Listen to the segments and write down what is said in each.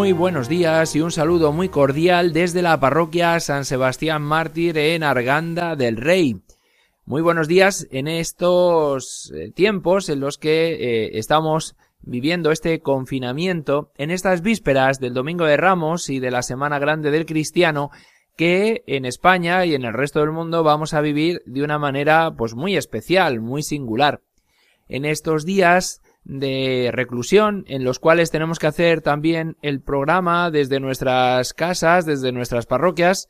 Muy buenos días y un saludo muy cordial desde la parroquia San Sebastián Mártir en Arganda del Rey. Muy buenos días en estos eh, tiempos en los que eh, estamos viviendo este confinamiento, en estas vísperas del Domingo de Ramos y de la Semana Grande del Cristiano, que en España y en el resto del mundo vamos a vivir de una manera pues muy especial, muy singular. En estos días de reclusión en los cuales tenemos que hacer también el programa desde nuestras casas, desde nuestras parroquias,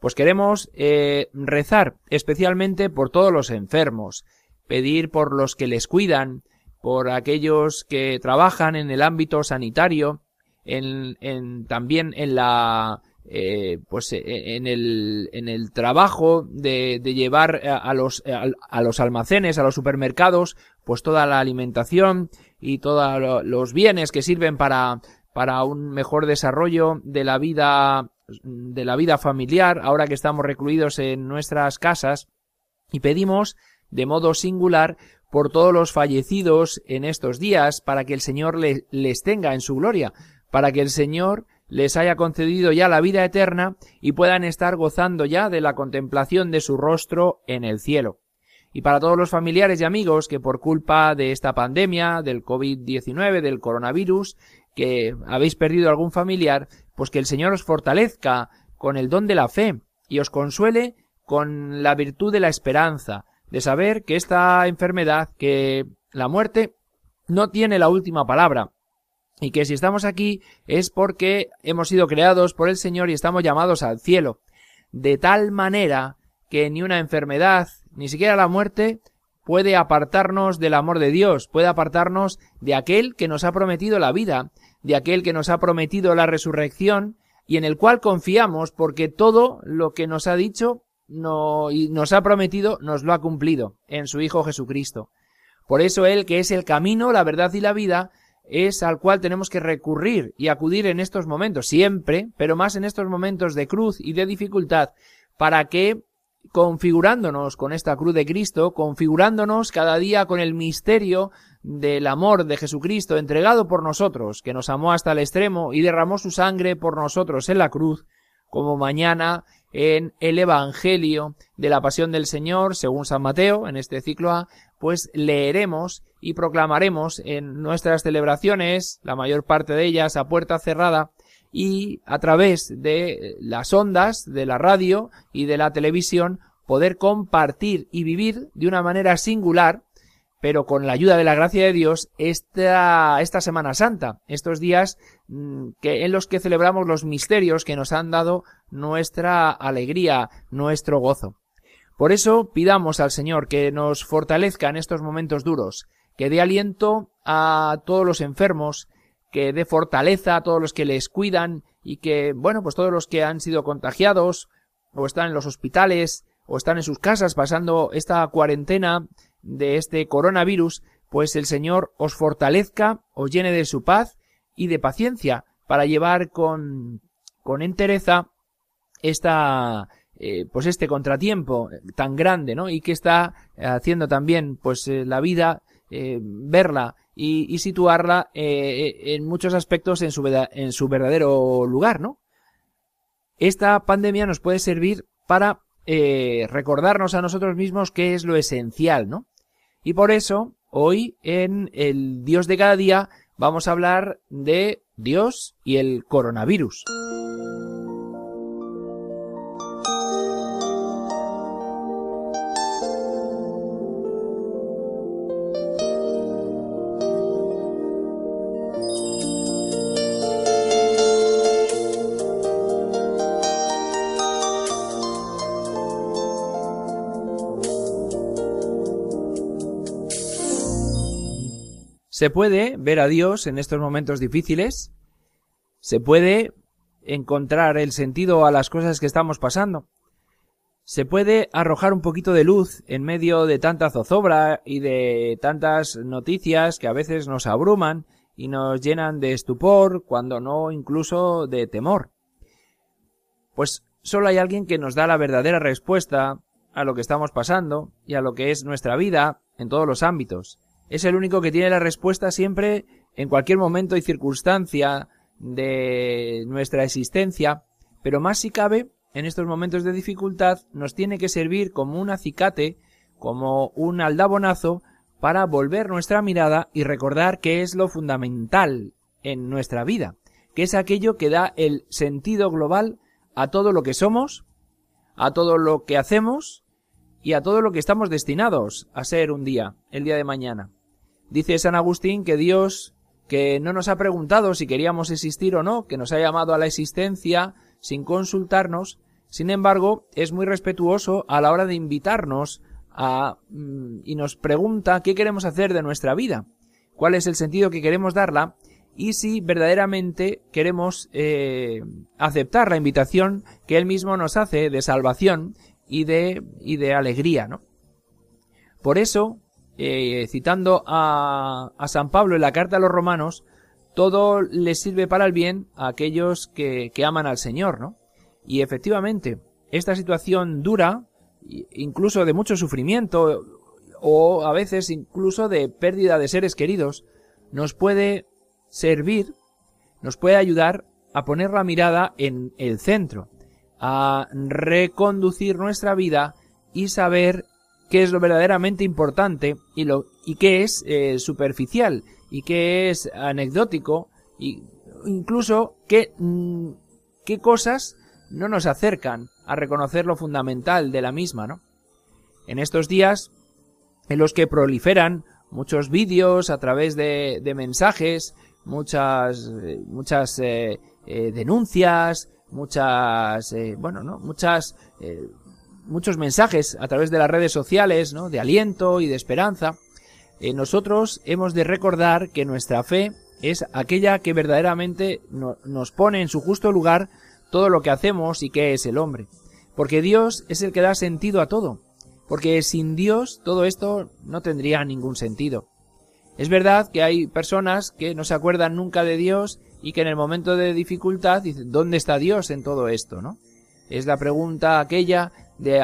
pues queremos eh, rezar especialmente por todos los enfermos, pedir por los que les cuidan, por aquellos que trabajan en el ámbito sanitario, en, en también en la eh, pues eh, en el, en el trabajo de, llevar a, los, a, los almacenes, a los supermercados, pues toda la alimentación y todos los bienes que sirven para, para un mejor desarrollo de la vida, de la vida familiar, ahora que estamos recluidos en nuestras casas, y pedimos de modo singular por todos los fallecidos en estos días, para que el Señor les tenga en su gloria, para que el Señor les haya concedido ya la vida eterna y puedan estar gozando ya de la contemplación de su rostro en el cielo. Y para todos los familiares y amigos que por culpa de esta pandemia, del COVID-19, del coronavirus, que habéis perdido algún familiar, pues que el Señor os fortalezca con el don de la fe y os consuele con la virtud de la esperanza, de saber que esta enfermedad, que la muerte, no tiene la última palabra, y que si estamos aquí es porque hemos sido creados por el Señor y estamos llamados al cielo, de tal manera que ni una enfermedad, ni siquiera la muerte, puede apartarnos del amor de Dios, puede apartarnos de aquel que nos ha prometido la vida, de aquel que nos ha prometido la resurrección y en el cual confiamos porque todo lo que nos ha dicho no, y nos ha prometido nos lo ha cumplido en su Hijo Jesucristo. Por eso Él, que es el camino, la verdad y la vida, es al cual tenemos que recurrir y acudir en estos momentos, siempre, pero más en estos momentos de cruz y de dificultad, para que, configurándonos con esta cruz de Cristo, configurándonos cada día con el misterio del amor de Jesucristo entregado por nosotros, que nos amó hasta el extremo y derramó su sangre por nosotros en la cruz, como mañana en el Evangelio de la Pasión del Señor, según San Mateo, en este ciclo A, pues leeremos y proclamaremos en nuestras celebraciones, la mayor parte de ellas a puerta cerrada, y a través de las ondas de la radio y de la televisión poder compartir y vivir de una manera singular, pero con la ayuda de la gracia de Dios, esta, esta Semana Santa, estos días mm, que, en los que celebramos los misterios que nos han dado nuestra alegría, nuestro gozo. Por eso pidamos al Señor que nos fortalezca en estos momentos duros, que dé aliento a todos los enfermos, que dé fortaleza a todos los que les cuidan y que, bueno, pues todos los que han sido contagiados o están en los hospitales o están en sus casas pasando esta cuarentena de este coronavirus, pues el Señor os fortalezca, os llene de su paz y de paciencia para llevar con, con entereza esta, eh, pues este contratiempo tan grande, ¿no? Y que está haciendo también, pues, eh, la vida, eh, verla y, situarla en muchos aspectos en su, en su verdadero lugar, ¿no? Esta pandemia nos puede servir para recordarnos a nosotros mismos qué es lo esencial, ¿no? Y por eso, hoy, en el Dios de cada día, vamos a hablar de Dios y el coronavirus. Se puede ver a Dios en estos momentos difíciles, se puede encontrar el sentido a las cosas que estamos pasando, se puede arrojar un poquito de luz en medio de tanta zozobra y de tantas noticias que a veces nos abruman y nos llenan de estupor, cuando no incluso de temor. Pues solo hay alguien que nos da la verdadera respuesta a lo que estamos pasando y a lo que es nuestra vida en todos los ámbitos. Es el único que tiene la respuesta siempre en cualquier momento y circunstancia de nuestra existencia, pero más si cabe, en estos momentos de dificultad nos tiene que servir como un acicate, como un aldabonazo, para volver nuestra mirada y recordar qué es lo fundamental en nuestra vida, que es aquello que da el sentido global a todo lo que somos, a todo lo que hacemos y a todo lo que estamos destinados a ser un día, el día de mañana. Dice San Agustín que Dios, que no nos ha preguntado si queríamos existir o no, que nos ha llamado a la existencia sin consultarnos, sin embargo, es muy respetuoso a la hora de invitarnos a, mm, y nos pregunta qué queremos hacer de nuestra vida, cuál es el sentido que queremos darla y si verdaderamente queremos eh, aceptar la invitación que él mismo nos hace de salvación y de, y de alegría, ¿no? Por eso, eh, citando a, San Pablo en la carta a los romanos, todo le sirve para el bien a aquellos que, que aman al Señor, ¿no? Y efectivamente, esta situación dura, incluso de mucho sufrimiento, o a veces incluso de pérdida de seres queridos, nos puede servir, nos puede ayudar a poner la mirada en el centro, a reconducir nuestra vida y saber qué es lo verdaderamente importante y, lo, y qué es eh, superficial y qué es anecdótico y incluso qué, mm, qué cosas no nos acercan a reconocer lo fundamental de la misma, ¿no? En estos días en los que proliferan muchos vídeos a través de, de mensajes, muchas, eh, muchas eh, denuncias, muchas, bueno, ¿no? Muchas, muchos mensajes a través de las redes sociales, ¿no? De aliento y de esperanza. nosotros hemos de recordar que nuestra fe es aquella que verdaderamente nos pone en su justo lugar todo lo que hacemos y qué es el hombre. Porque Dios es el que da sentido a todo. Porque sin Dios todo esto no tendría ningún sentido. Es verdad que hay personas que no se acuerdan nunca de Dios y que en el momento de dificultad dicen, ¿dónde está Dios en todo esto? ¿no? Es la pregunta aquella de,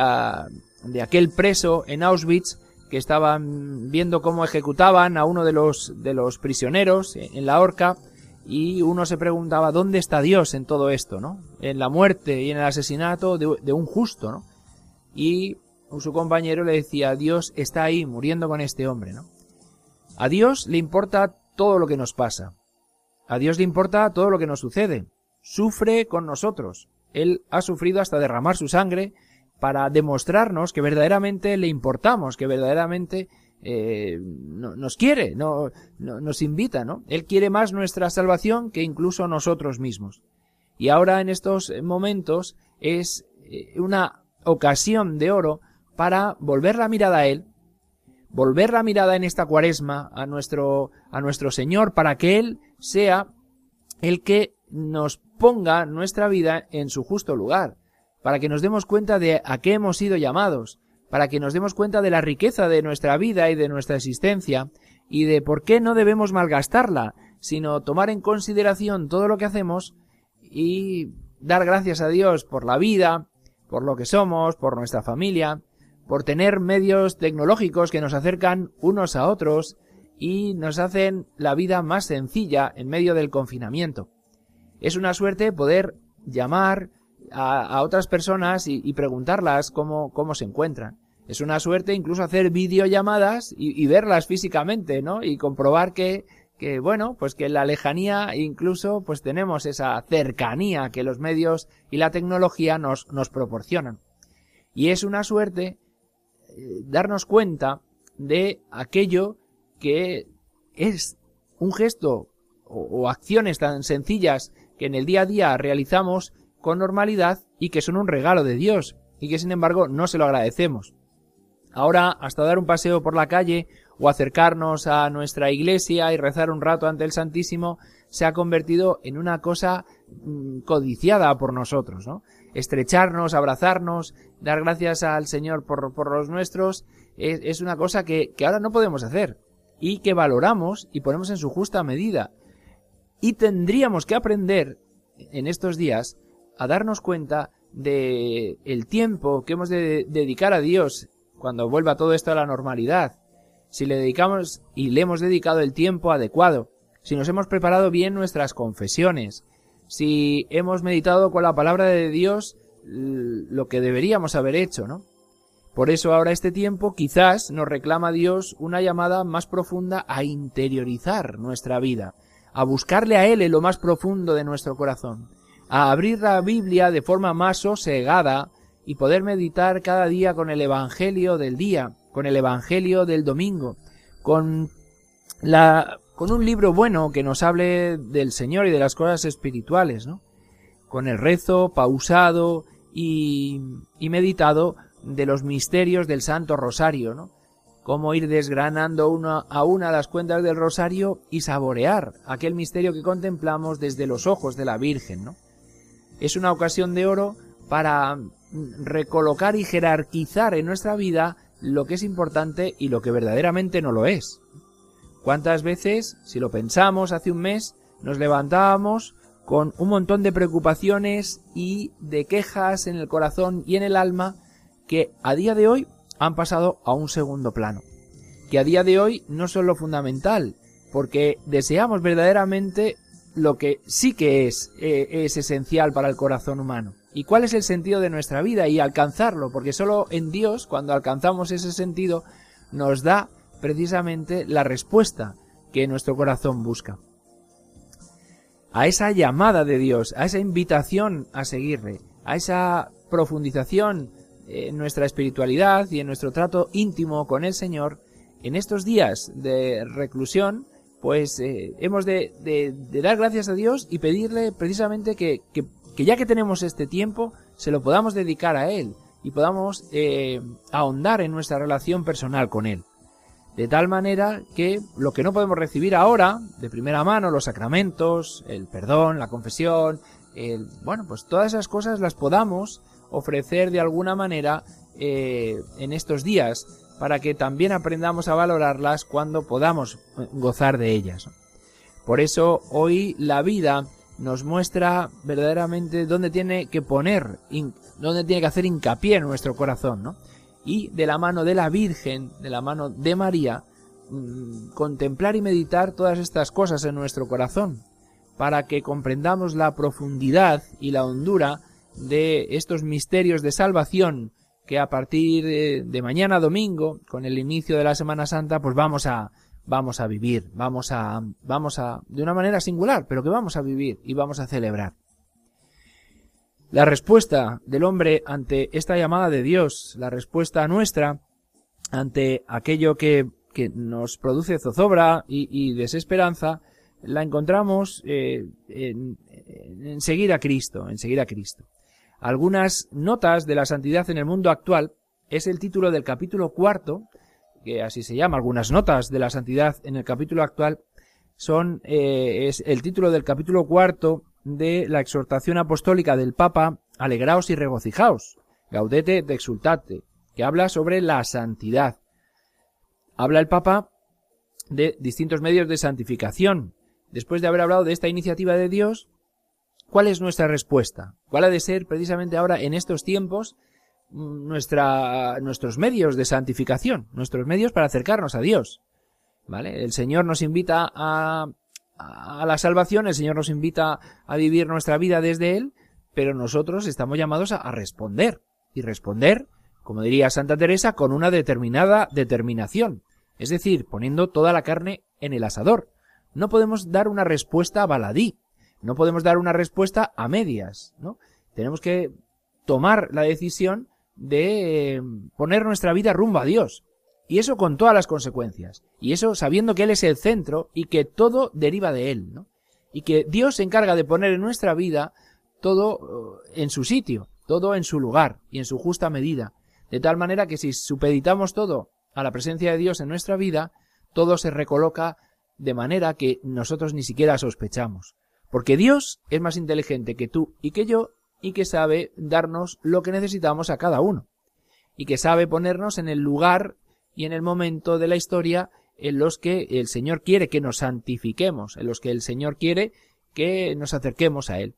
de aquel preso en Auschwitz que estaban viendo cómo ejecutaban a uno de los, de los prisioneros en la horca y uno se preguntaba dónde está Dios en todo esto, ¿no? En la muerte y en el asesinato de, un justo, ¿no? Y su compañero le decía, Dios está ahí muriendo con este hombre, ¿no? A Dios le importa todo lo que nos pasa. A Dios le importa todo lo que nos sucede. Sufre con nosotros. Él ha sufrido hasta derramar su sangre para demostrarnos que verdaderamente le importamos, que verdaderamente eh, no, nos quiere, no, nos invita, ¿no? Él quiere más nuestra salvación que incluso nosotros mismos. Y ahora en estos momentos es eh, una ocasión de oro para volver la mirada a Él, volver la mirada en esta cuaresma a nuestro, a nuestro Señor, para que Él sea el que nos ponga nuestra vida en su justo lugar, para que nos demos cuenta de a qué hemos sido llamados, para que nos demos cuenta de la riqueza de nuestra vida y de nuestra existencia, y de por qué no debemos malgastarla, sino tomar en consideración todo lo que hacemos y dar gracias a Dios por la vida, por lo que somos, por nuestra familia, por tener medios tecnológicos que nos acercan unos a otros y nos hacen la vida más sencilla en medio del confinamiento. Es una suerte poder llamar, a, otras personas y, preguntarlas cómo, cómo se encuentran. Es una suerte incluso hacer videollamadas y, y verlas físicamente, ¿no? Y comprobar que, que, bueno, pues que en la lejanía incluso pues tenemos esa cercanía que los medios y la tecnología nos, nos proporcionan. Y es una suerte eh, darnos cuenta de aquello que es un gesto o, acciones tan sencillas que en el día a día realizamos con normalidad y que son un regalo de Dios y que sin embargo no se lo agradecemos. Ahora, hasta dar un paseo por la calle o acercarnos a nuestra iglesia y rezar un rato ante el Santísimo se ha convertido en una cosa mm, codiciada por nosotros, ¿no? Estrecharnos, abrazarnos, dar gracias al Señor por, por los nuestros, es, una cosa que, que ahora no podemos hacer y que valoramos y ponemos en su justa medida. Y tendríamos que aprender en estos días a darnos cuenta de el tiempo que hemos de dedicar a Dios cuando vuelva todo esto a la normalidad. Si le dedicamos y le hemos dedicado el tiempo adecuado, si nos hemos preparado bien nuestras confesiones, si hemos meditado con la palabra de Dios lo que deberíamos haber hecho, ¿no? Por eso ahora este tiempo quizás nos reclama Dios una llamada más profunda a interiorizar nuestra vida, a buscarle a Él en lo más profundo de nuestro corazón, a abrir la Biblia de forma más sosegada y poder meditar cada día con el Evangelio del día, con el Evangelio del domingo, con la con un libro bueno que nos hable del Señor y de las cosas espirituales, ¿no? Con el rezo pausado y, y meditado de los misterios del Santo Rosario, ¿no? Cómo ir desgranando una a una las cuentas del Rosario y saborear aquel misterio que contemplamos desde los ojos de la Virgen, ¿no? Es una ocasión de oro para recolocar y jerarquizar en nuestra vida lo que es importante y lo que verdaderamente no lo es. ¿Cuántas veces, si lo pensamos hace un mes, nos levantábamos con un montón de preocupaciones y de quejas en el corazón y en el alma que a día de hoy han pasado a un segundo plano? Que a día de hoy no son lo fundamental, porque deseamos verdaderamente lo que sí que es, eh, es esencial para el corazón humano. ¿Y cuál es el sentido de nuestra vida? Y alcanzarlo, porque solo en Dios, cuando alcanzamos ese sentido, nos da precisamente la respuesta que nuestro corazón busca. A esa llamada de Dios, a esa invitación a seguirle, a esa profundización en nuestra espiritualidad y en nuestro trato íntimo con el Señor, en estos días de reclusión, pues eh, hemos de, dar gracias a Dios y pedirle precisamente que, ya que tenemos este tiempo, se lo podamos dedicar a Él y podamos eh, ahondar en nuestra relación personal con Él. De tal manera que lo que no podemos recibir ahora, de primera mano, los sacramentos, el perdón, la confesión, el, bueno, pues todas esas cosas las podamos ofrecer de alguna manera eh, en estos días para que también aprendamos a valorarlas cuando podamos eh, gozar de ellas. Por eso hoy la vida nos muestra verdaderamente dónde tiene que poner, dónde tiene que hacer hincapié en nuestro corazón, ¿no? Y de la mano de la Virgen, de la mano de María, mm, contemplar y meditar todas estas cosas en nuestro corazón, para que comprendamos la profundidad y la hondura de estos misterios de salvación que a partir de, mañana domingo, con el inicio de la Semana Santa, pues vamos a, vamos a vivir, vamos a, vamos a, de una manera singular, pero que vamos a vivir y vamos a celebrar. La respuesta del hombre ante esta llamada de Dios, la respuesta nuestra ante aquello que, que nos produce zozobra y, desesperanza, la encontramos eh, en, en seguir a Cristo, en seguir a Cristo algunas notas de la santidad en el mundo actual es el título del capítulo cuarto, que así se llama, algunas notas de la santidad en el capítulo actual, son eh, es el título del capítulo cuarto de la exhortación apostólica del Papa, Alegraos y regocijaos, Gaudete de exultate, que habla sobre la santidad. Habla el Papa de distintos medios de santificación. Después de haber hablado de esta iniciativa de Dios, ¿Cuál es nuestra respuesta? ¿Cuál ha de ser precisamente ahora en estos tiempos nuestra, nuestros medios de santificación, nuestros medios para acercarnos a Dios? ¿Vale? El Señor nos invita a, a la salvación, el Señor nos invita a vivir nuestra vida desde Él, pero nosotros estamos llamados a responder. Y responder, como diría Santa Teresa, con una determinada determinación. Es decir, poniendo toda la carne en el asador. No podemos dar una respuesta baladí, no podemos dar una respuesta a medias, ¿no? Tenemos que tomar la decisión de eh, poner nuestra vida rumbo a Dios. Y eso con todas las consecuencias. Y eso sabiendo que Él es el centro y que todo deriva de Él, ¿no? Y que Dios se encarga de poner en nuestra vida todo eh, en su sitio, todo en su lugar y en su justa medida. De tal manera que si supeditamos todo a la presencia de Dios en nuestra vida, todo se recoloca de manera que nosotros ni siquiera sospechamos. Porque Dios es más inteligente que tú y que yo y que sabe darnos lo que necesitamos a cada uno. Y que sabe ponernos en el lugar y en el momento de la historia en los que el Señor quiere que nos santifiquemos, en los que el Señor quiere que nos acerquemos a Él.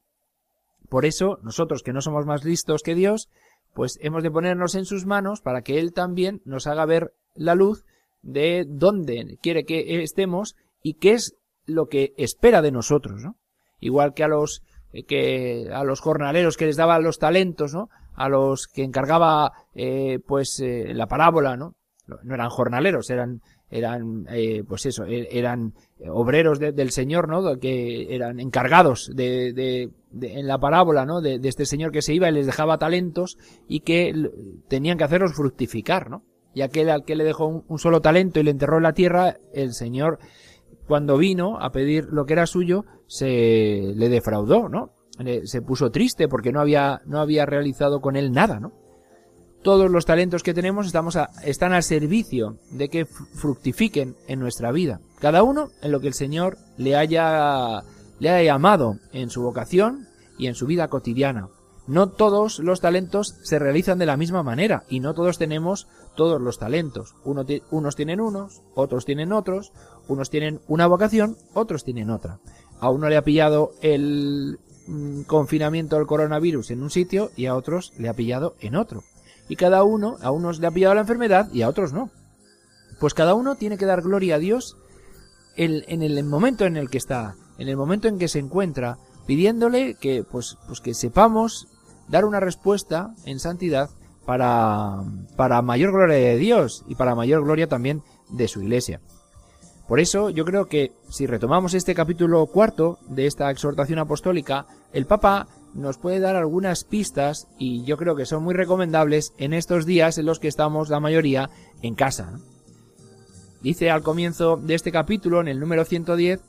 Por eso, nosotros que no somos más listos que Dios, pues hemos de ponernos en sus manos para que Él también nos haga ver la luz de dónde quiere que estemos y qué es lo que espera de nosotros, ¿no? Igual que a los eh, que a los jornaleros que les daba los talentos, ¿no? A los que encargaba eh, pues eh, la parábola, ¿no? No eran jornaleros, eran eran eh, pues eso e-, eran obreros del señor no que eran encargados de, de, en la parábola no de, este señor que se iba y les dejaba talentos y que tenían que hacerlos fructificar no y aquel al que le dejó un, solo talento y le enterró en la tierra el señor cuando vino a pedir lo que era suyo se le defraudó no se puso triste porque no había no había realizado con él nada no todos los talentos que tenemos estamos están al servicio de que fructifiquen en nuestra vida. Cada uno en lo que el Señor le haya, le haya llamado en su vocación y en su vida cotidiana. No todos los talentos se realizan de la misma manera y no todos tenemos todos los talentos. unos tienen unos, otros tienen otros, unos tienen una vocación, otros tienen otra. A uno le ha pillado el mm, confinamiento del coronavirus en un sitio y a otros le ha pillado en otro y cada uno, a unos le ha pillado la enfermedad y a otros no. Pues cada uno tiene que dar gloria a Dios en, el momento en el que está, en el momento en que se encuentra, pidiéndole que, pues, pues que sepamos dar una respuesta en santidad para, para mayor gloria de Dios y para mayor gloria también de su iglesia. Por eso yo creo que si retomamos este capítulo cuarto de esta exhortación apostólica, el Papa nos puede dar algunas pistas y yo creo que son muy recomendables en estos días en los que estamos la mayoría en casa. Dice al comienzo de este capítulo, en el número 110,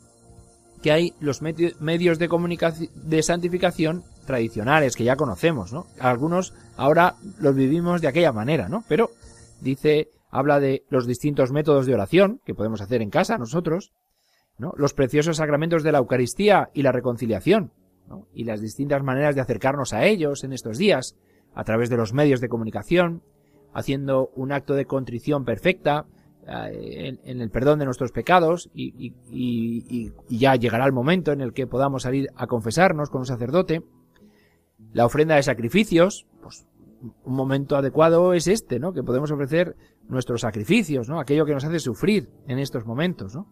que hay los medios de de santificación tradicionales que ya conocemos, ¿no? Algunos ahora los vivimos de aquella manera, ¿no? Pero dice, habla de los distintos métodos de oración que podemos hacer en casa nosotros, ¿no? Los preciosos sacramentos de la Eucaristía y la reconciliación, y las distintas maneras de acercarnos a ellos en estos días, a través de los medios de comunicación, haciendo un acto de contrición perfecta eh, en, el perdón de nuestros pecados y, ya llegará el momento en el que podamos salir a confesarnos con un sacerdote. La ofrenda de sacrificios, pues un momento adecuado es este, ¿no? Que podemos ofrecer nuestros sacrificios, ¿no? Aquello que nos hace sufrir en estos momentos, ¿no?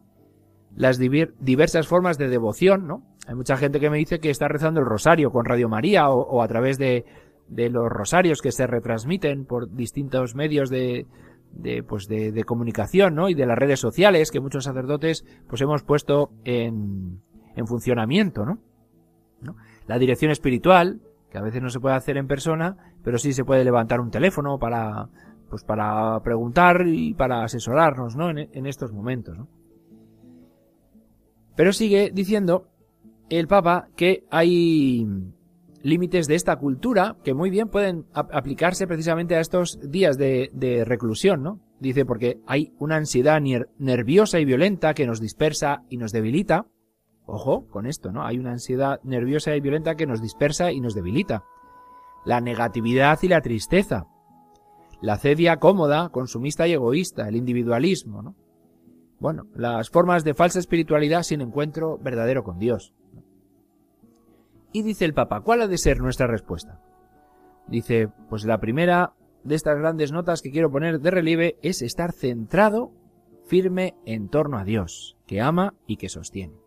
las diversas formas de devoción, ¿no? Hay mucha gente que me dice que está rezando el rosario con Radio María o, a través de, de, los rosarios que se retransmiten por distintos medios de, de pues de, de, comunicación, ¿no? Y de las redes sociales que muchos sacerdotes pues hemos puesto en, en funcionamiento, ¿no? ¿no? La dirección espiritual, que a veces no se puede hacer en persona, pero sí se puede levantar un teléfono para, pues para preguntar y para asesorarnos, ¿no? En, estos momentos, ¿no? Pero sigue diciendo el Papa que hay límites de esta cultura que muy bien pueden aplicarse precisamente a estos días de, reclusión, ¿no? Dice porque hay una ansiedad nerviosa y violenta que nos dispersa y nos debilita. Ojo con esto, ¿no? Hay una ansiedad nerviosa y violenta que nos dispersa y nos debilita. La negatividad y la tristeza. La cedia cómoda, consumista y egoísta, el individualismo, ¿no? Bueno, las formas de falsa espiritualidad sin encuentro verdadero con Dios. Y dice el Papa, ¿cuál ha de ser nuestra respuesta? Dice, pues la primera de estas grandes notas que quiero poner de relieve es estar centrado, firme en torno a Dios, que ama y que sostiene.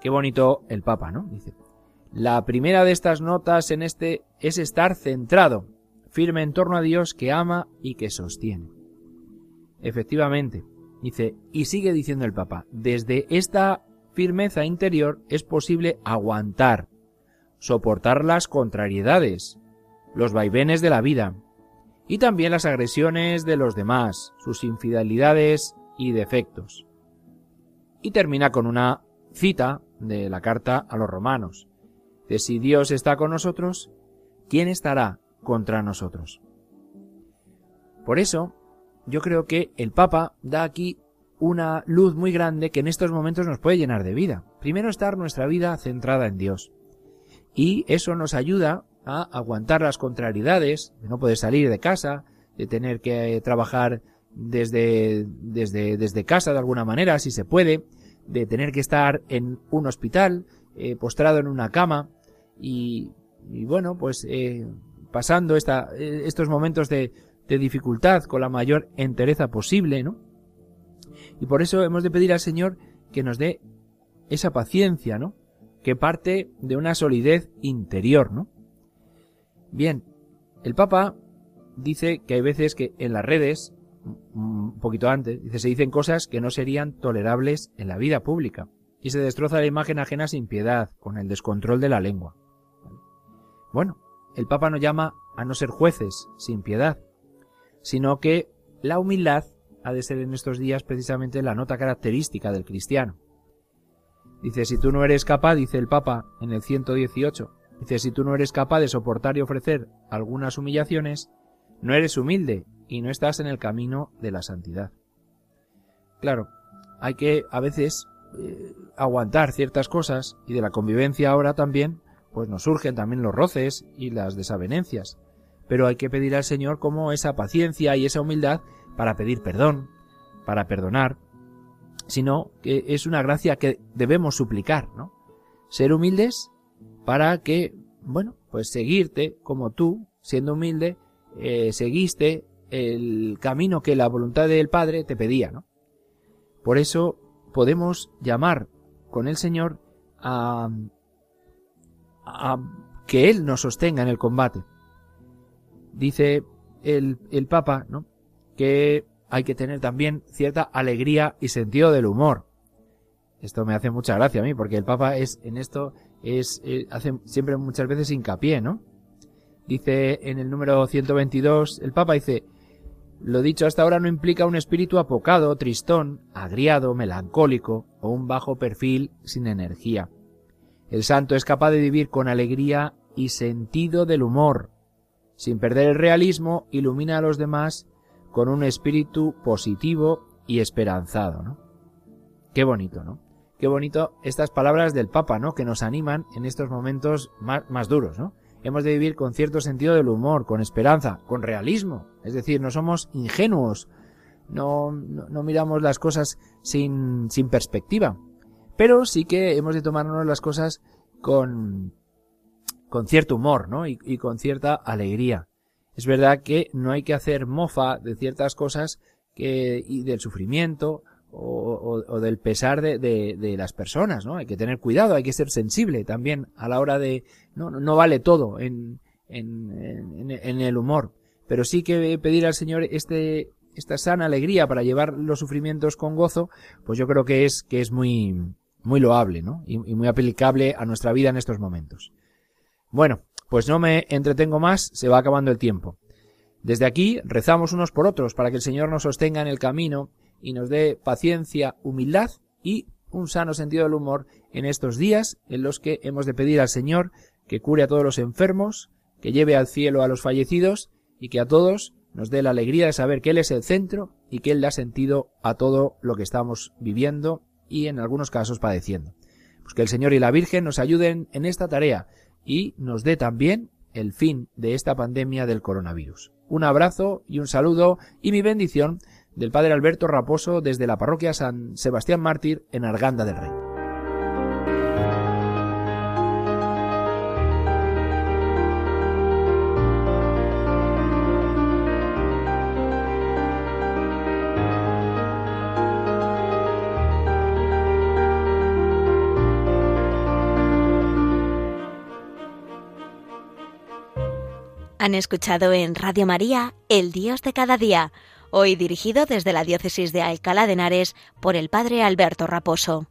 Qué bonito el Papa, ¿no? Dice, la primera de estas notas en este es estar centrado, firme en torno a Dios que ama y que sostiene. Efectivamente, Dice, y sigue diciendo el Papa, desde esta firmeza interior es posible aguantar, soportar las contrariedades, los vaivenes de la vida, y también las agresiones de los demás, sus infidelidades y defectos. Y termina con una cita de la carta a los romanos, de si Dios está con nosotros, ¿quién estará contra nosotros? Por eso, yo creo que el Papa da aquí una luz muy grande que en estos momentos nos puede llenar de vida. Primero estar nuestra vida centrada en Dios. Y eso nos ayuda a aguantar las contrariedades, de no poder salir de casa, de tener que trabajar desde, desde, desde casa de alguna manera, si se puede, de tener que estar en un hospital, eh, postrado en una cama, y, y bueno, pues eh, pasando esta, eh, estos momentos de, de dificultad con la mayor entereza posible, ¿no? Y por eso hemos de pedir al Señor que nos dé esa paciencia, ¿no? Que parte de una solidez interior, ¿no? Bien, el Papa dice que hay veces que en las redes, un poquito antes, dice, se dicen cosas que no serían tolerables en la vida pública y se destroza la imagen ajena sin piedad, con el descontrol de la lengua. Bueno, el Papa nos llama a no ser jueces sin piedad, sino que la humildad ha de ser en estos días precisamente la nota característica del cristiano. Dice, si tú no eres capaz, dice el Papa en el 118, dice, si tú no eres capaz de soportar y ofrecer algunas humillaciones, no eres humilde y no estás en el camino de la santidad. Claro, hay que a veces eh, aguantar ciertas cosas y de la convivencia ahora también, pues nos surgen también los roces y las desavenencias. Pero hay que pedir al Señor como esa paciencia y esa humildad para pedir perdón, para perdonar, sino que es una gracia que debemos suplicar, ¿no? Ser humildes para que, bueno, pues seguirte como tú, siendo humilde, eh, seguiste el camino que la voluntad del Padre te pedía, ¿no? Por eso podemos llamar con el Señor a, a que Él nos sostenga en el combate. Dice el, el Papa, ¿no? que hay que tener también cierta alegría y sentido del humor. Esto me hace mucha gracia a mí, porque el Papa es en esto es eh, hace siempre muchas veces hincapié, ¿no? Dice en el número 122, el Papa dice, lo dicho hasta ahora no implica un espíritu apocado, tristón, agriado, melancólico o un bajo perfil sin energía. El santo es capaz de vivir con alegría y sentido del humor. Sin perder el realismo, ilumina a los demás con un espíritu positivo y esperanzado, ¿no? Qué bonito, ¿no? Qué bonito estas palabras del Papa, ¿no? Que nos animan en estos momentos más, más duros, ¿no? Hemos de vivir con cierto sentido del humor, con esperanza, con realismo. Es decir, no somos ingenuos, no, no, no miramos las cosas sin, sin perspectiva. Pero sí que hemos de tomarnos las cosas con, con cierto humor, ¿no? Y, y con cierta alegría. Es verdad que no hay que hacer mofa de ciertas cosas que, y del sufrimiento o, o, del pesar de, de, de, las personas, ¿no? Hay que tener cuidado, hay que ser sensible también a la hora de... No, no vale todo en, en, en, el humor, pero sí que pedir al Señor este, esta sana alegría para llevar los sufrimientos con gozo, pues yo creo que es, que es muy, muy loable, ¿no? Y muy aplicable a nuestra vida en estos momentos. Bueno, pues no me entretengo más, se va acabando el tiempo. Desde aquí rezamos unos por otros para que el Señor nos sostenga en el camino y nos dé paciencia, humildad y un sano sentido del humor en estos días en los que hemos de pedir al Señor que cure a todos los enfermos, que lleve al cielo a los fallecidos y que a todos nos dé la alegría de saber que Él es el centro y que Él da sentido a todo lo que estamos viviendo y en algunos casos padeciendo. Pues que el Señor y la Virgen nos ayuden en esta tarea y nos dé también el fin de esta pandemia del coronavirus. Un abrazo y un saludo y mi bendición del Padre Alberto Raposo desde la parroquia San Sebastián Mártir en Arganda del Rey. Han escuchado en Radio María El Dios de cada día, hoy dirigido desde la Diócesis de Alcalá de Henares por el Padre Alberto Raposo.